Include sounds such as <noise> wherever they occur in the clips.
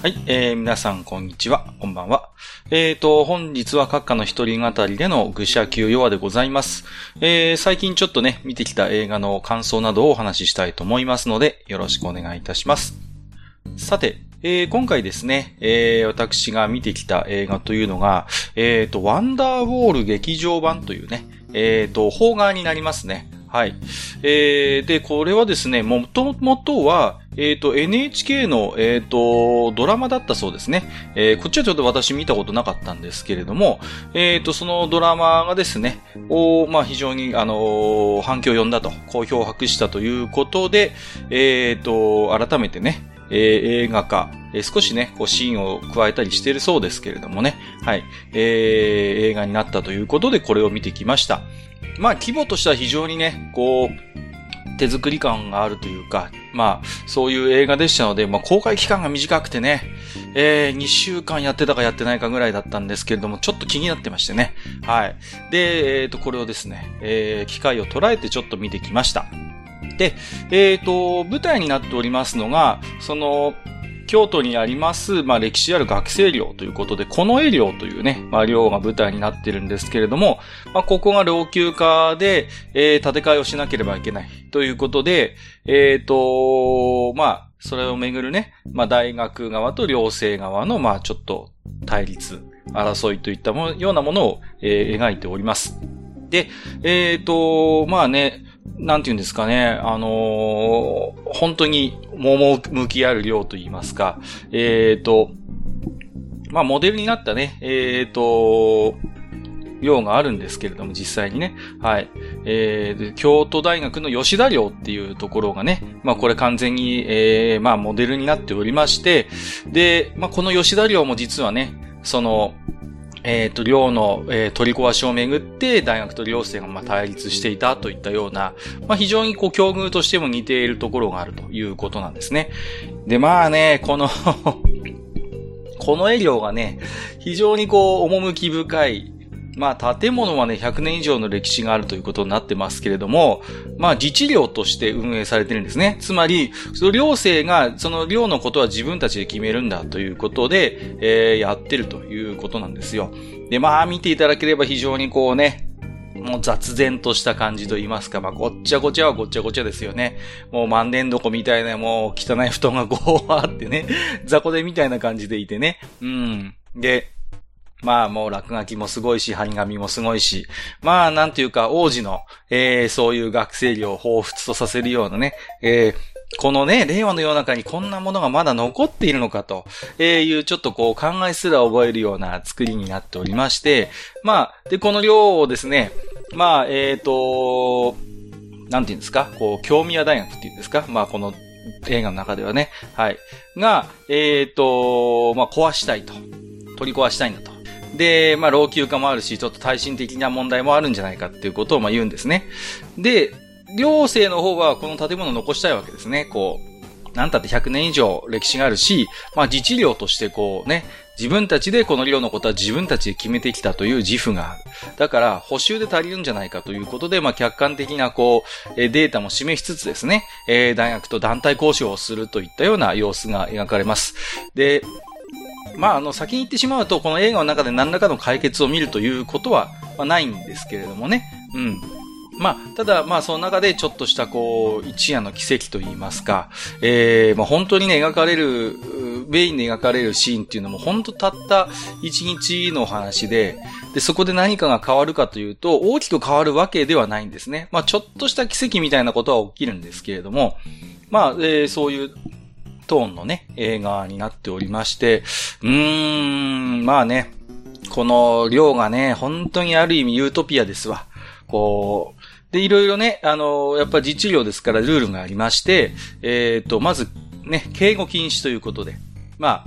はい、えー、皆さんこんにちは、こんばんは。えーと、本日は閣下の一人語りでの愚者級弱でございます。えー、最近ちょっとね、見てきた映画の感想などをお話ししたいと思いますので、よろしくお願いいたします。さて、えー、今回ですね、えー、私が見てきた映画というのが、えーと、ワンダーウォール劇場版というね、えーと、邦画になりますね。はい。えー、で、これはですね、もともとは、えっ、ー、と、NHK の、えっ、ー、と、ドラマだったそうですね。えー、こっちはちょっと私見たことなかったんですけれども、えっ、と、そのドラマがですね、おまあ、非常に、あの反響を呼んだと、好評を博したということで、えっ、と、改めてね、え、映画化、え、少しね、こうシーンを加えたりしているそうですけれどもね、はい、えー、映画になったということでこれを見てきました。まあ、規模としては非常にね、こう、手作り感があるというか、まあ、そういう映画でしたので、まあ、公開期間が短くてね、えー、2週間やってたかやってないかぐらいだったんですけれども、ちょっと気になってましてね。はい。で、えっ、ー、と、これをですね、えー、機械を捉えてちょっと見てきました。で、えっ、ー、と、舞台になっておりますのが、その、京都にあります、まあ、歴史ある学生寮ということで、この絵寮というね、まあ、寮が舞台になってるんですけれども、まあ、ここが老朽化で、えー、建て替えをしなければいけないということで、えっ、ー、と、まあ、それをめぐるね、まあ、大学側と寮生側の、まあ、ちょっと対立、争いといったようなものを、えー、描いております。で、えっ、ー、と、まあね、なんて言うんですかね、あのー、本当に、も向きある量と言いますか、えっ、ー、と、まあ、モデルになったね、えっ、ー、と、量があるんですけれども、実際にね。はい。えー、京都大学の吉田寮っていうところがね、まあこれ完全に、えー、まあモデルになっておりまして、で、まあこの吉田寮も実はね、その、えっ、ー、と、寮の、えー、取り壊しをめぐって、大学と寮生がまあ対立していたといったような、まあ非常にこう、境遇としても似ているところがあるということなんですね。で、まあね、この <laughs> このエリオがね、非常にこう、趣深い、まあ建物はね、100年以上の歴史があるということになってますけれども、まあ自治寮として運営されてるんですね。つまり、その寮生が、その寮のことは自分たちで決めるんだということで、えー、やってるということなんですよ。で、まあ見ていただければ非常にこうね、もう雑然とした感じと言いますか、まあ、ごっちゃごちゃはごっちゃごちゃですよね。もう万年床みたいな、もう汚い布団がこう <laughs> あってね、雑魚でみたいな感じでいてね。うん。で、まあもう落書きもすごいし、張り紙もすごいし、まあなんていうか王子の、えー、そういう学生寮を彷彿とさせるようなね、えー、このね、令和の世の中にこんなものがまだ残っているのかと、いうちょっとこう考えすら覚えるような作りになっておりまして、まあ、で、この寮をですね、まあ、えっ、ー、と、なんていうんですか、こう、京宮大学っていうんですか、まあこの映画の中ではね、はい。が、えっ、ー、と、まあ壊したいと。取り壊したいんだと。で、まあ、老朽化もあるし、ちょっと耐震的な問題もあるんじゃないかっていうことをまあ言うんですね。で、寮生の方はこの建物を残したいわけですね。こう、なんたって100年以上歴史があるし、まあ自治寮としてこうね、自分たちでこの寮のことは自分たちで決めてきたという自負がある。だから、補修で足りるんじゃないかということで、まあ、客観的な、こう、データも示しつつですね、えー、大学と団体交渉をするといったような様子が描かれます。で、まあ、あの、先に言ってしまうと、この映画の中で何らかの解決を見るということは、まあ、ないんですけれどもね。うん。まあ、ただ、まあ、その中でちょっとした、こう、一夜の奇跡と言いますか、ええー、まあ、本当にね、描かれる、メインで描かれるシーンっていうのも、本当たった一日の話で、で、そこで何かが変わるかというと、大きく変わるわけではないんですね。まあ、ちょっとした奇跡みたいなことは起きるんですけれども、まあ、えー、そういうトーンのね、映画になっておりまして、うーん、まあね、この量がね、本当にある意味ユートピアですわ。こう、で、いろいろね、あの、やっぱ自治領ですからルールがありまして、えっ、ー、と、まず、ね、敬語禁止ということで、まあ、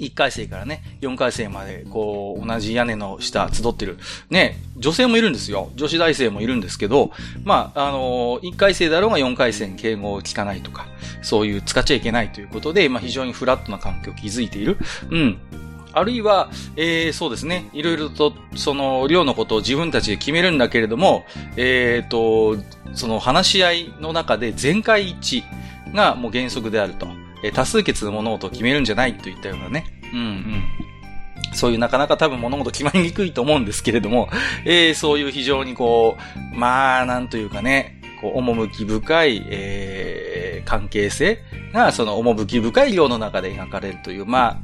1回生からね、4回生まで、こう、同じ屋根の下集ってる。ね、女性もいるんですよ。女子大生もいるんですけど、まあ、あの1回生だろうが4回生に敬語を聞かないとか、そういう使っちゃいけないということで、まあ、非常にフラットな環境を築いている。うん。あるいは、えー、そうですね。いろいろと、その、量のことを自分たちで決めるんだけれども、えっ、ー、と、その話し合いの中で全会一致がもう原則であると。え多数決の物事を決めるんじゃないといったようなね。うんうん。そういうなかなか多分物事決まりにくいと思うんですけれども、<laughs> えー、そういう非常にこう、まあ、なんというかね、こう、趣深い、えー、関係性が、その趣深い量の中で描かれるという、ま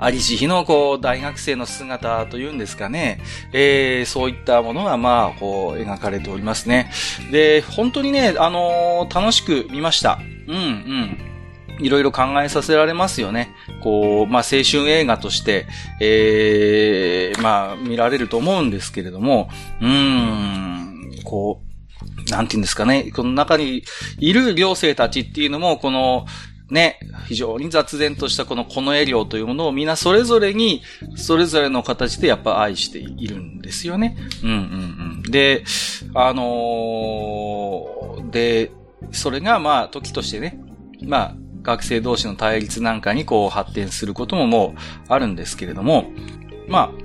あ、ありし日の、こう、大学生の姿というんですかね。えー、そういったものが、まあ、こう、描かれておりますね。で、本当にね、あのー、楽しく見ました。うん、うん。いろいろ考えさせられますよね。こう、まあ、青春映画として、ええー、まあ、見られると思うんですけれども、うーん、こう、なんて言うんですかね。この中にいる寮生たちっていうのも、この、ね、非常に雑然としたこのこの絵量というものをみんなそれぞれに、それぞれの形でやっぱ愛しているんですよね。うんうんうん。で、あのー、で、それがまあ時としてね、まあ学生同士の対立なんかにこう発展することももうあるんですけれども、まあ、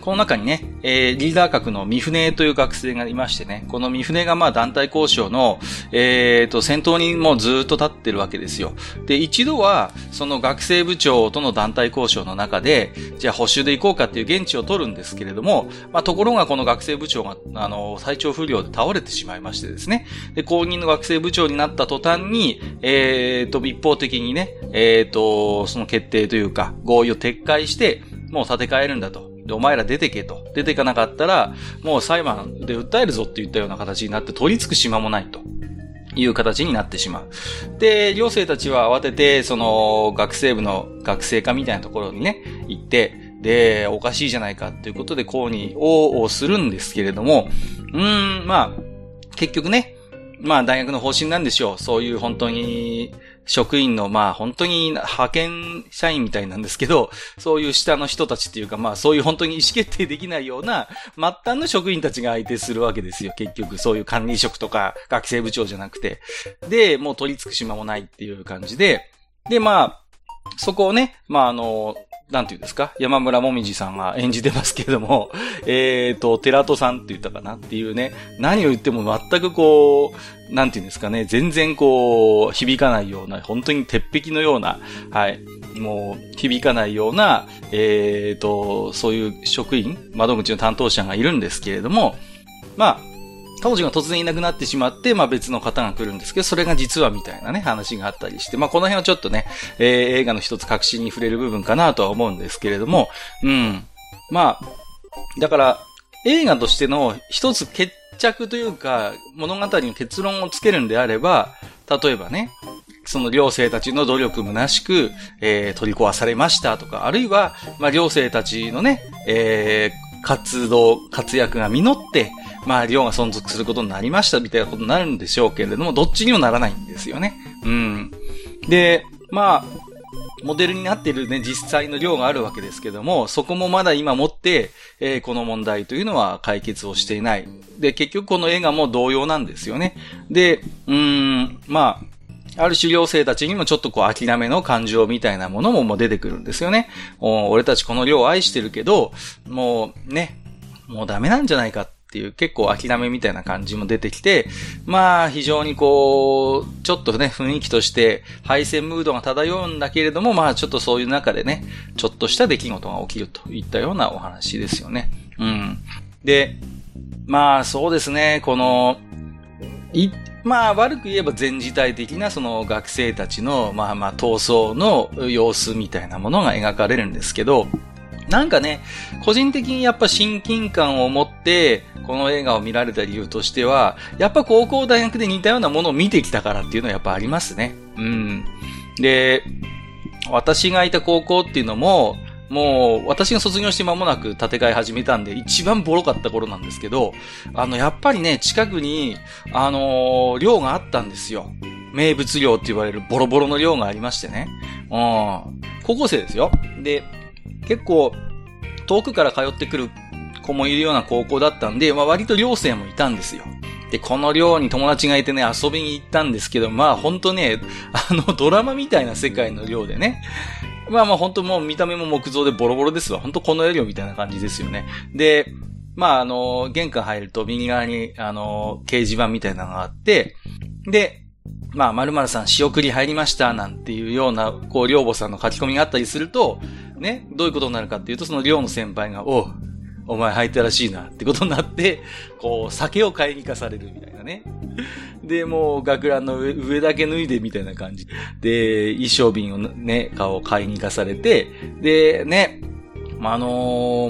この中にね、えー、リーダー格の三船という学生がいましてね、この三船がまあ団体交渉の、えー、と、先頭にもうずっと立ってるわけですよ。で、一度は、その学生部長との団体交渉の中で、じゃあ補修で行こうかっていう現地を取るんですけれども、まあ、ところがこの学生部長が、あの、体調不良で倒れてしまいましてですね、で、公認の学生部長になった途端に、えー、と、一方的にね、えー、と、その決定というか、合意を撤回して、もう建て替えるんだと。で、お前ら出てけと。出てかなかったら、もう裁判で訴えるぞって言ったような形になって取り付く島もないと。いう形になってしまう。で、寮生たちは慌てて、その、学生部の学生課みたいなところにね、行って、で、おかしいじゃないかっていうことで抗議をするんですけれども、うーん、まあ、結局ね、まあ大学の方針なんでしょう。そういう本当に、職員の、まあ本当に派遣社員みたいなんですけど、そういう下の人たちっていうか、まあそういう本当に意思決定できないような、末端の職員たちが相手するわけですよ。結局、そういう管理職とか学生部長じゃなくて。で、もう取り付く島もないっていう感じで、で、まあ、そこをね、まああの、なんていうんですか？山村もみじさんが演じてますけれども、<laughs> えっ、ー、と、寺戸さんって言ったかなっていうね、何を言っても全くこう、なんていうんですかね、全然こう、響かないような、本当に鉄壁のような、はい、もう、響かないような、えっ、ー、と、そういう職員、窓口の担当者がいるんですけれども、まあ、彼女が突然いなくなってしまって、まあ別の方が来るんですけど、それが実はみたいなね、話があったりして、まあこの辺はちょっとね、えー、映画の一つ確信に触れる部分かなとは思うんですけれども、うん。まあ、だから、映画としての一つ決着というか、物語に結論をつけるんであれば、例えばね、その寮生たちの努力虚しく、えー、取り壊されましたとか、あるいは、まあ、寮生たちのね、えー、活動、活躍が実って、まあ、量が存続することになりましたみたいなことになるんでしょうけれども、どっちにもならないんですよね。うん。で、まあ、モデルになっているね、実際の量があるわけですけども、そこもまだ今もって、えー、この問題というのは解決をしていない。で、結局この映画も同様なんですよね。で、うーん、まあ、ある種寮生たちにもちょっとこう諦めの感情みたいなものももう出てくるんですよね。俺たちこの寮を愛してるけど、もうね、もうダメなんじゃないかっていう結構諦めみたいな感じも出てきて、まあ非常にこう、ちょっとね、雰囲気として敗戦ムードが漂うんだけれども、まあちょっとそういう中でね、ちょっとした出来事が起きるといったようなお話ですよね。うん。で、まあそうですね、この、まあ悪く言えば全時代的なその学生たちのまあまあ闘争の様子みたいなものが描かれるんですけど、なんかね、個人的にやっぱ親近感を持って、この映画を見られた理由としては、やっぱ高校大学で似たようなものを見てきたからっていうのはやっぱありますね。うん。で、私がいた高校っていうのも、もう、私が卒業して間もなく建て替え始めたんで、一番ボロかった頃なんですけど、あの、やっぱりね、近くに、あのー、寮があったんですよ。名物寮って言われるボロボロの寮がありましてね。うん。高校生ですよ。で、結構、遠くから通ってくる子もいるような高校だったんで、まあ割と寮生もいたんですよ。で、この寮に友達がいてね、遊びに行ったんですけど、まあほんとね、あのドラマみたいな世界の寮でね。まあまあ本当もう見た目も木造でボロボロですわ。本当この寮みたいな感じですよね。で、まああの、玄関入ると右側にあの、掲示板みたいなのがあって、で、まあ、〇〇さん仕送り入りました、なんていうような、こう、寮母さんの書き込みがあったりすると、ね、どういうことになるかっていうと、その寮の先輩が、おう、お前入ったらしいなってことになって、こう、酒を買いに行かされるみたいなね。で、もう、学ランの上上だけ脱いでみたいな感じ。で、衣装瓶をね、顔を買いに行かされて、で、ね、まあ、あの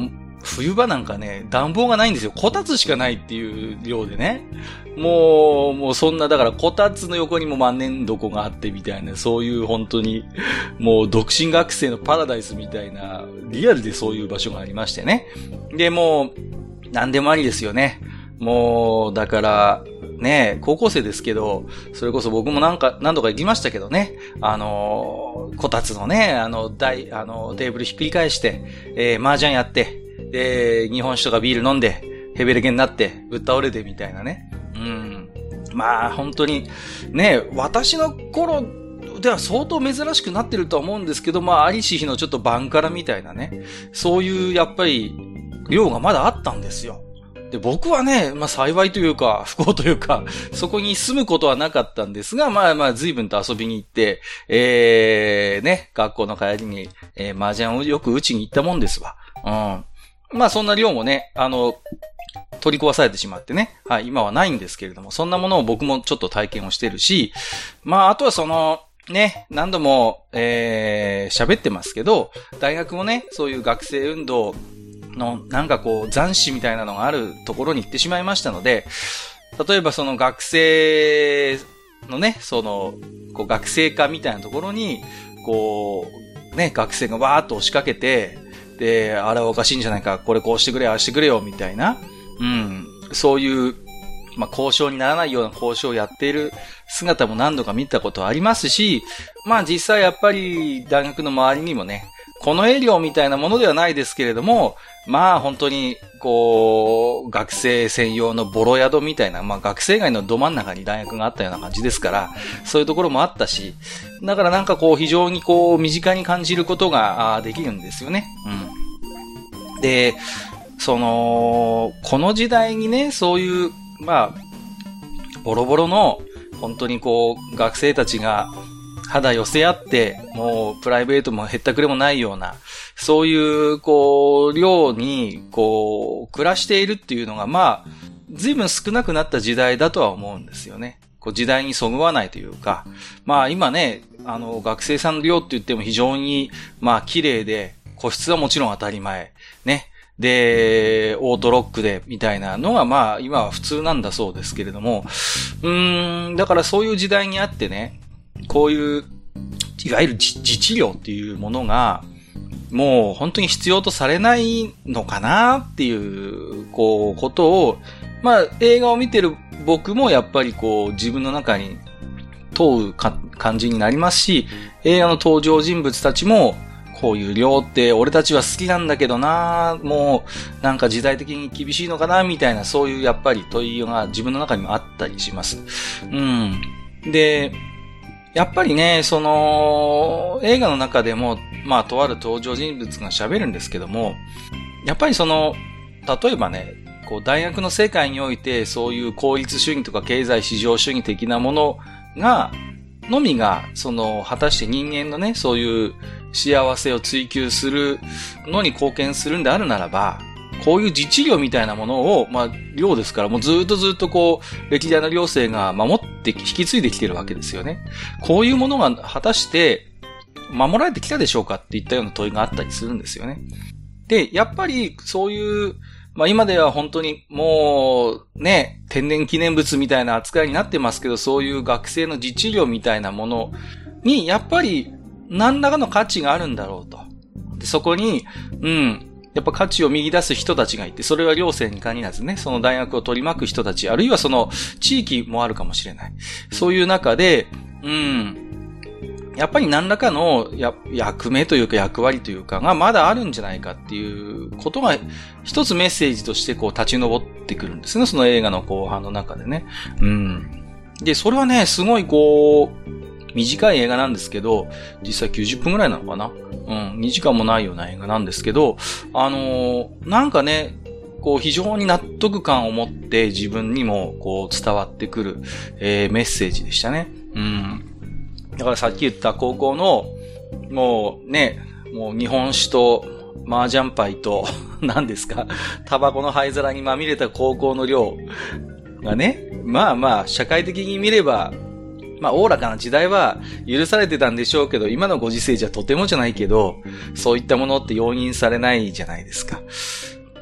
ー、冬場なんかね、暖房がないんですよ。こたつしかないっていう量でね。もう、もうそんな、だからこたつの横にも万年床があってみたいな、そういう本当に、もう独身学生のパラダイスみたいな、リアルでそういう場所がありましてね。で、もう、何でもありですよね。もう、だから、ね高校生ですけど、それこそ僕もなんか、何度か行きましたけどね、あのこたつのね、あの、台、あの、テーブルひっくり返して、えー、麻雀やって、で、日本酒とかビール飲んで、ヘベレケになって、ぶっ倒れてみたいなね。うん。まあ、本当に、ね、私の頃では相当珍しくなってるとは思うんですけど、まあ、ありし日のちょっとバンカラみたいなね、そういう、やっぱり、量がまだあったんですよ。で、僕はね、まあ幸いというか、<laughs> 不幸というか、そこに住むことはなかったんですが、まあまあ随分と遊びに行って、ええー、ね、学校の帰りに、えー、麻雀をよく打ちに行ったもんですわ。うん。まあそんな量もね、あの、取り壊されてしまってね。はい、今はないんですけれども、そんなものを僕もちょっと体験をしてるし、まああとはその、ね、何度も、えー、喋ってますけど、大学もね、そういう学生運動の、なんかこう、残死みたいなのがあるところに行ってしまいましたので、例えばその学生のね、その、こう学生化みたいなところに、こう、ね、学生がわーっと押しかけて、で、あれはおかしいんじゃないか、これこうしてくれ、ああしてくれよ、みたいな、うん、そういう、まあ、交渉にならないような交渉をやっている姿も何度か見たことありますし、まあ実際やっぱり大学の周りにもね、この営業みたいなものではないですけれども、まあ本当に、こう、学生専用のボロ宿みたいな、まあ学生街のど真ん中に大学があったような感じですから、そういうところもあったし、だからなんかこう非常にこう身近に感じることができるんですよね。うん。で、その、この時代にね、そういう、まあ、ボロボロの、本当にこう、学生たちが、肌寄せ合って、もうプライベートもへったくれもないような、そういう、こう、量に、こう、暮らしているっていうのが、まあ、随分少なくなった時代だとは思うんですよね。こう時代にそぐわないというか、まあ今ね、あの、学生さんの量って言っても非常に、まあ綺麗で、個室はもちろん当たり前。ね。で、オートロックで、みたいなのが、まあ、今は普通なんだそうですけれども、うーん、だからそういう時代にあってね、こういう、いわゆる自治療っていうものが、もう本当に必要とされないのかなっていう、こう、ことを、まあ、映画を見てる僕もやっぱりこう、自分の中に問う感じになりますし、映画の登場人物たちも、こういう量って俺たちは好きなんだけどなもうなんか時代的に厳しいのかなみたいなそういうやっぱり問いが自分の中にもあったりします。うん。で、やっぱりね、その、映画の中でも、まあ、とある登場人物が喋るんですけども、やっぱりその、例えばね、こう、大学の世界において、そういう効率主義とか経済市場主義的なものが、のみが、その、果たして人間のね、そういう幸せを追求するのに貢献するんであるならば、こういう自治領みたいなものを、まあ、領ですから、もうずっとずっとこう、歴代の領政が守ってて引き継いできてるわけですよね。こういうものが果たして守られてきたでしょうかっていったような問いがあったりするんですよね。で、やっぱりそういう、まあ今では本当にもうね、天然記念物みたいな扱いになってますけど、そういう学生の自治領みたいなものに、やっぱり何らかの価値があるんだろうと。でそこに、うん、やっぱ価値を見出す人たちがいて、それは両生に限らずね、その大学を取り巻く人たち、あるいはその地域もあるかもしれない。そういう中で、うん、やっぱり何らかの役目というか役割というかがまだあるんじゃないかっていうことが一つメッセージとしてこう立ち上ってくるんですね。その映画の後半の中でね。うん。で、それはね、すごいこう、短い映画なんですけど、実際90分ぐらいなのかな？うん、2時間もないような映画なんですけど、あのー、なんかね、こう非常に納得感を持って自分にもこう伝わってくる、えー、メッセージでしたね。うん。だからさっき言った高校の、もうね、もう日本酒と麻雀牌と、<laughs> 何ですか、タバコの灰皿にまみれた高校の量がね、まあまあ、社会的に見れば、まあ、おおらかな時代は許されてたんでしょうけど、今のご時世じゃとてもじゃないけど、そういったものって容認されないじゃないですか。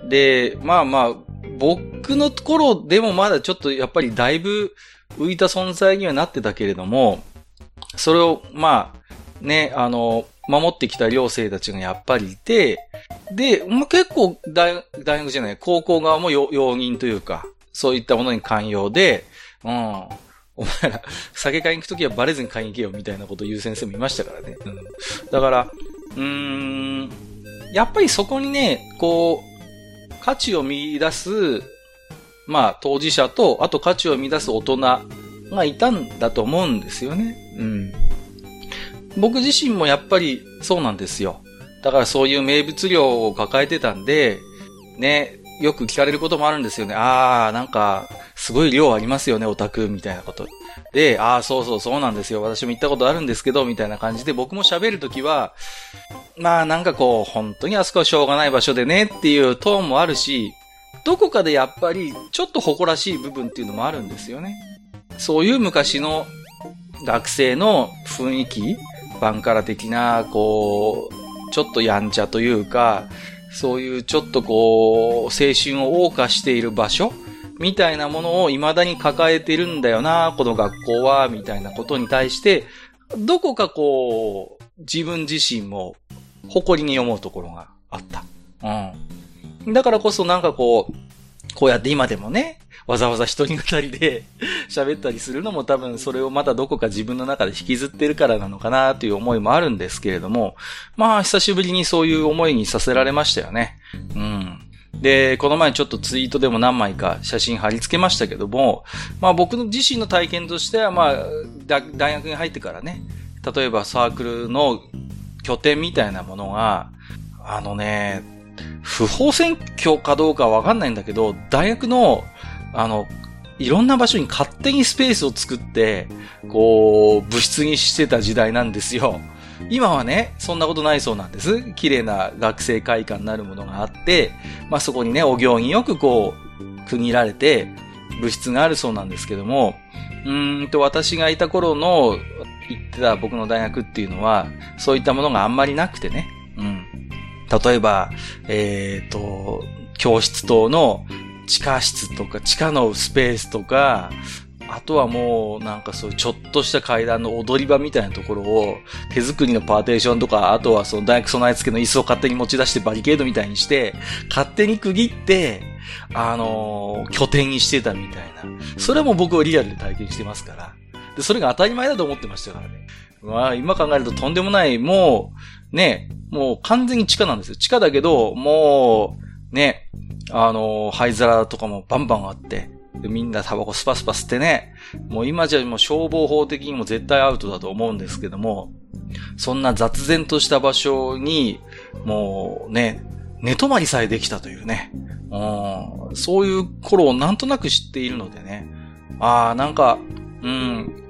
で、まあまあ、僕のところでもまだちょっとやっぱりだいぶ浮いた存在にはなってたけれども、それを、まあ、ね、あの、守ってきた寮生たちがやっぱりいて、で、まあ、結構大、大学じゃない、高校側も容認というか、そういったものに寛容で、うん、お前ら、酒買いに行くときはバレずに買いに行けよみたいなことを言う先生もいましたからね。うん、だから、うーん、やっぱりそこにね、こう、価値を見出す、まあ、当事者と、あと価値を見出す大人がいたんだと思うんですよね。うん。僕自身もやっぱりそうなんですよ。だからそういう名物量を抱えてたんで、ね、よく聞かれることもあるんですよね。あー、なんか、すごい量ありますよね、オタク、みたいなこと。で、あー、そうそうそうなんですよ。私も行ったことあるんですけど、みたいな感じで僕も喋るときは、まあなんかこう、本当にあそこはしょうがない場所でねっていうトーンもあるし、どこかでやっぱりちょっと誇らしい部分っていうのもあるんですよね。そういう昔の学生の雰囲気バンカラ的な、こう、ちょっとやんちゃというか、そういうちょっとこう、青春を謳歌している場所みたいなものを未だに抱えてるんだよな、この学校は、みたいなことに対して、どこかこう、自分自身も誇りに思うところがあった。うん。だからこそなんかこう、こうやって今でもね、わざわざ一人語りで <laughs> 喋ったりするのも多分それをまたどこか自分の中で引きずってるからなのかなという思いもあるんですけれども、まあ久しぶりにそういう思いにさせられましたよね。うん。で、この前ちょっとツイートでも何枚か写真貼り付けましたけども、まあ僕自身の体験としては、まあ、大学に入ってからね、例えばサークルの拠点みたいなものが、あのね、不法選挙かどうかわかんないんだけど、大学のあの、いろんな場所に勝手にスペースを作って、こう、物質にしてた時代なんですよ。今はね、そんなことないそうなんです。綺麗な学生会館なるものがあって、まあそこにね、お行儀よくこう、区切られて、物質があるそうなんですけども、うんと、私がいた頃の行ってた僕の大学っていうのは、そういったものがあんまりなくてね。うん。例えば、えっ、ー、と、教室等の地下室とか地下のスペースとか、あとはもう、なんかそういうちょっとした階段の踊り場みたいなところを、手作りのパーテーションとか、あとはその大学備え付けの椅子を勝手に持ち出してバリケードみたいにして、勝手に区切って、あのー、拠点にしてたみたいな。それも僕はリアルで体験してますから。で、それが当たり前だと思ってましたからね。まあ、今考えるととんでもない、もう、ね、もう完全に地下なんですよ。地下だけど、もう、ね、あの、灰皿とかもバンバンあって、でみんなタバコスパスパ吸ってね、もう今じゃもう消防法的にも絶対アウトだと思うんですけども、そんな雑然とした場所に、もうね、寝泊まりさえできたというね、うん、そういう頃をなんとなく知っているのでね、ああ、なんか、うん、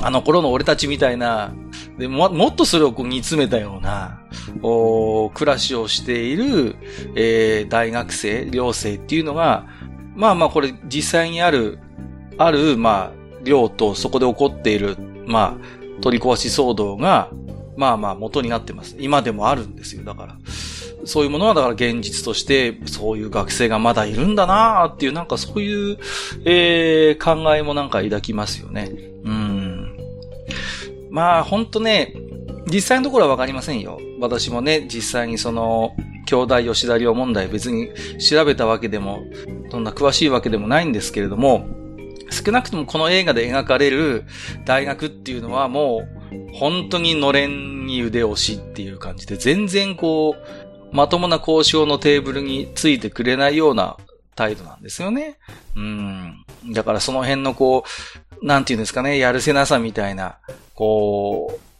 あの頃の俺たちみたいな、でももっとそれをこう煮詰めたような、お暮らしをしている、えー、大学生、寮生っていうのが、まあまあこれ実際にある、ある、まあ、寮とそこで起こっている、まあ、取り壊し騒動が、まあまあ元になってます。今でもあるんですよ。だから。そういうものはだから現実として、そういう学生がまだいるんだなっていう、なんかそういう、えー、考えもなんか抱きますよね。うん。まあ、ほんとね、実際のところはわかりませんよ。私もね、実際にその、兄弟吉田寮問題別に調べたわけでも、そんな詳しいわけでもないんですけれども、少なくともこの映画で描かれる大学っていうのはもう、本当にのれんに腕押しっていう感じで、全然こう、まともな交渉のテーブルについてくれないような態度なんですよね。うん。だからその辺のこう、なんていうんですかね、やるせなさみたいな、こう、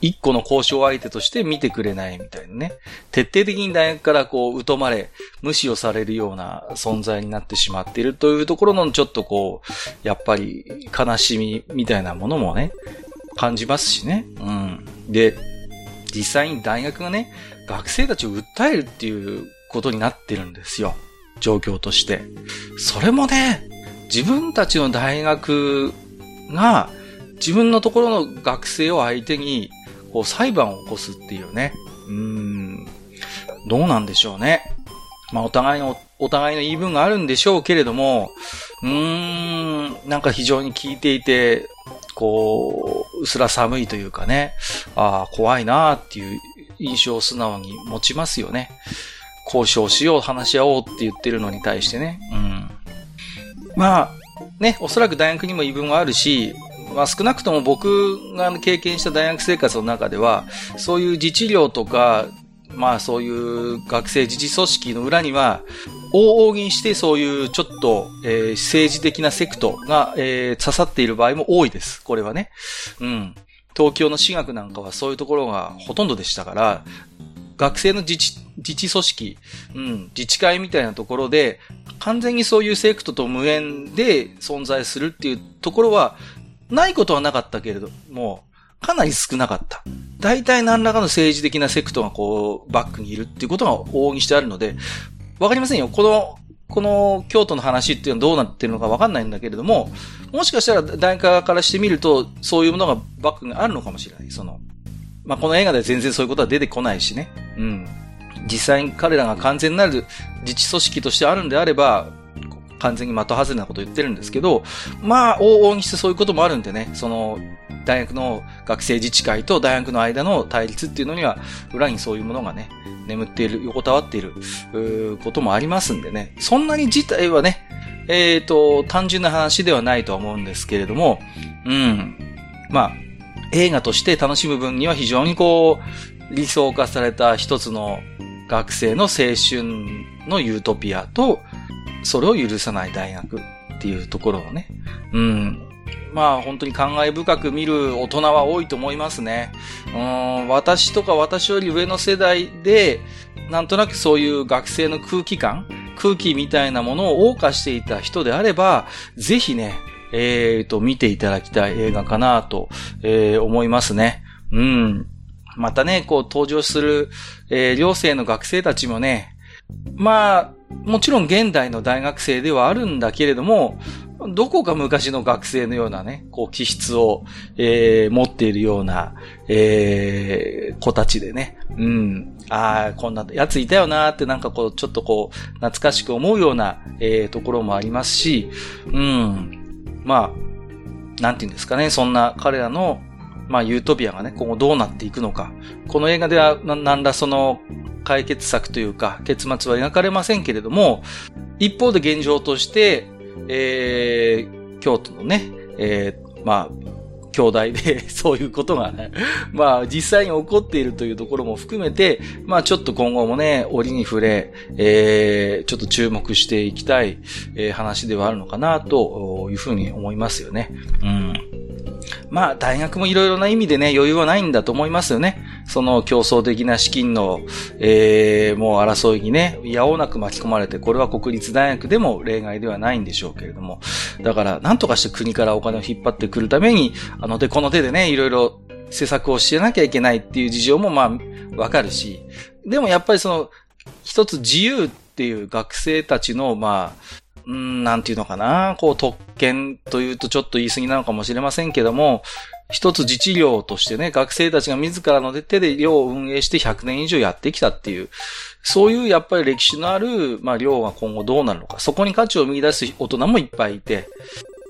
一個の交渉相手として見てくれないみたいなね。徹底的に大学からこう、疎まれ、無視をされるような存在になってしまっているというところのちょっとこう、やっぱり悲しみみたいなものもね、感じますしね。うん。で、実際に大学がね、学生たちを訴えるっていうことになってるんですよ。状況として。それもね、自分たちの大学が自分のところの学生を相手にこう裁判を起こすっていうね。うーん。どうなんでしょうね。まあお互いの、お互いの言い分があるんでしょうけれども、うーん、なんか非常に聞いていて、こう、うすら寒いというかね、ああ、怖いなーっていう印象を素直に持ちますよね。交渉しよう、話し合おうって言ってるのに対してね。うん。まあ、ね、おそらく大学にも言い分はあるし、まあ少なくとも僕が経験した大学生活の中では、そういう自治療とか、まあそういう学生自治組織の裏には、往々にしてそういうちょっと、えー、政治的なセクトが、えー、刺さっている場合も多いです。これはね。うん。東京の私学なんかはそういうところがほとんどでしたから、学生の自治、自治組織、うん、自治会みたいなところで、完全にそういうセクトと無縁で存在するっていうところは、ないことはなかったけれども、かなり少なかった。大体何らかの政治的なセクトがこう、バックにいるっていうことが往々にしてあるので、わかりませんよ。この、この京都の話っていうのはどうなってるのかわかんないんだけれども、もしかしたら大学側からしてみると、そういうものがバックがあるのかもしれない。その、まあ、この映画では全然そういうことは出てこないしね。うん。実際に彼らが完全なる自治組織としてあるんであれば、完全に的外れなこと言ってるんですけど、まあ、往々にしてそういうこともあるんでね、その、大学の学生自治会と大学の間の対立っていうのには、裏にそういうものがね、眠っている、横たわっている、こともありますんでね、そんなに自体はね、えっ、ー、と、単純な話ではないとは思うんですけれども、うん。まあ、映画として楽しむ分には非常にこう、理想化された一つの学生の青春のユートピアと、それを許さない大学っていうところをね、うん。まあ本当に感慨深く見る大人は多いと思いますね。うん、私とか私より上の世代で、なんとなくそういう学生の空気感、空気みたいなものを謳歌していた人であれば、ぜひね、えっ、ー、と、見ていただきたい映画かなと、えー、思いますね。うん。またね、こう登場する、えー、両生の学生たちもね、まあ、もちろん現代の大学生ではあるんだけれども、どこか昔の学生のようなね、こう気質を、えー、持っているような、えー、子たちでね、うん、ああ、こんなやついたよなーってなんかこう、ちょっとこう、懐かしく思うような、えー、ところもありますし、うん、まあ、なんて言うんですかね、そんな彼らの、まあ、ユートピアがね、今後どうなっていくのか。この映画では、なんらその、解決策というか、結末は描かれませんけれども、一方で現状として、えー、京都のね、えー、まあ、兄弟で <laughs> そういうことが、ね、<laughs> まあ実際に起こっているというところも含めて、まあちょっと今後もね、折に触れ、えー、ちょっと注目していきたい、えー、話ではあるのかなというふうに思いますよね。うん。まあ、大学もいろいろな意味でね、余裕はないんだと思いますよね。その競争的な資金の、えー、もう争いにね、やおうなく巻き込まれて、これは国立大学でも例外ではないんでしょうけれども。だから、なんとかして国からお金を引っ張ってくるために、あの手この手でね、いろいろ施策をしてなきゃいけないっていう事情もまあ、わかるし。でもやっぱりその、一つ自由っていう学生たちの、まあ、うん、なんていうのかな、こう特権というとちょっと言い過ぎなのかもしれませんけども、一つ自治寮としてね、学生たちが自らの手で寮を運営して100年以上やってきたっていう、そういうやっぱり歴史のある、まあ寮が今後どうなるのか、そこに価値を見出す大人もいっぱいいて、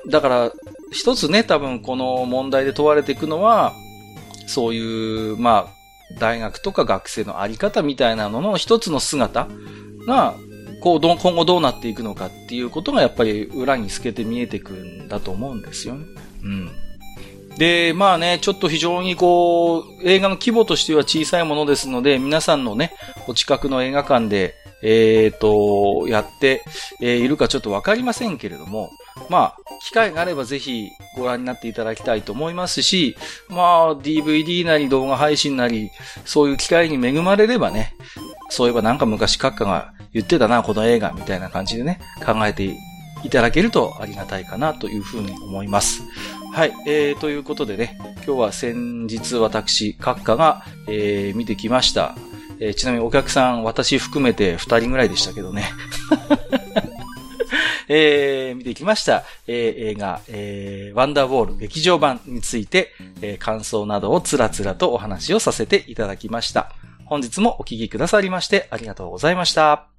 だから、一つね、多分この問題で問われていくのは、そういう、まあ、大学とか学生のあり方みたいなのの一つの姿が、こうど、今後どうなっていくのかっていうことがやっぱり裏に透けて見えてくんだと思うんですよね。うん。で、まあね、ちょっと非常にこう、映画の規模としては小さいものですので、皆さんのね、お近くの映画館で、えっ、ー、と、やって、えー、いるかちょっとわかりませんけれども、まあ、機会があればぜひご覧になっていただきたいと思いますし、まあ、DVD なり動画配信なり、そういう機会に恵まれればね、そういえばなんか昔閣下が言ってたな、この映画、みたいな感じでね、考えていただけるとありがたいかなというふうに思います。はい、えー、ということでね、今日は先日私、閣下が、えー、見てきました。えー、ちなみにお客さん、私含めて2人ぐらいでしたけどね。<laughs> えー、見てきました、えー、映画、えー、ワンダーウォール劇場版について、えー、感想などをつらつらとお話をさせていただきました。本日もお聴きくださりましてありがとうございました。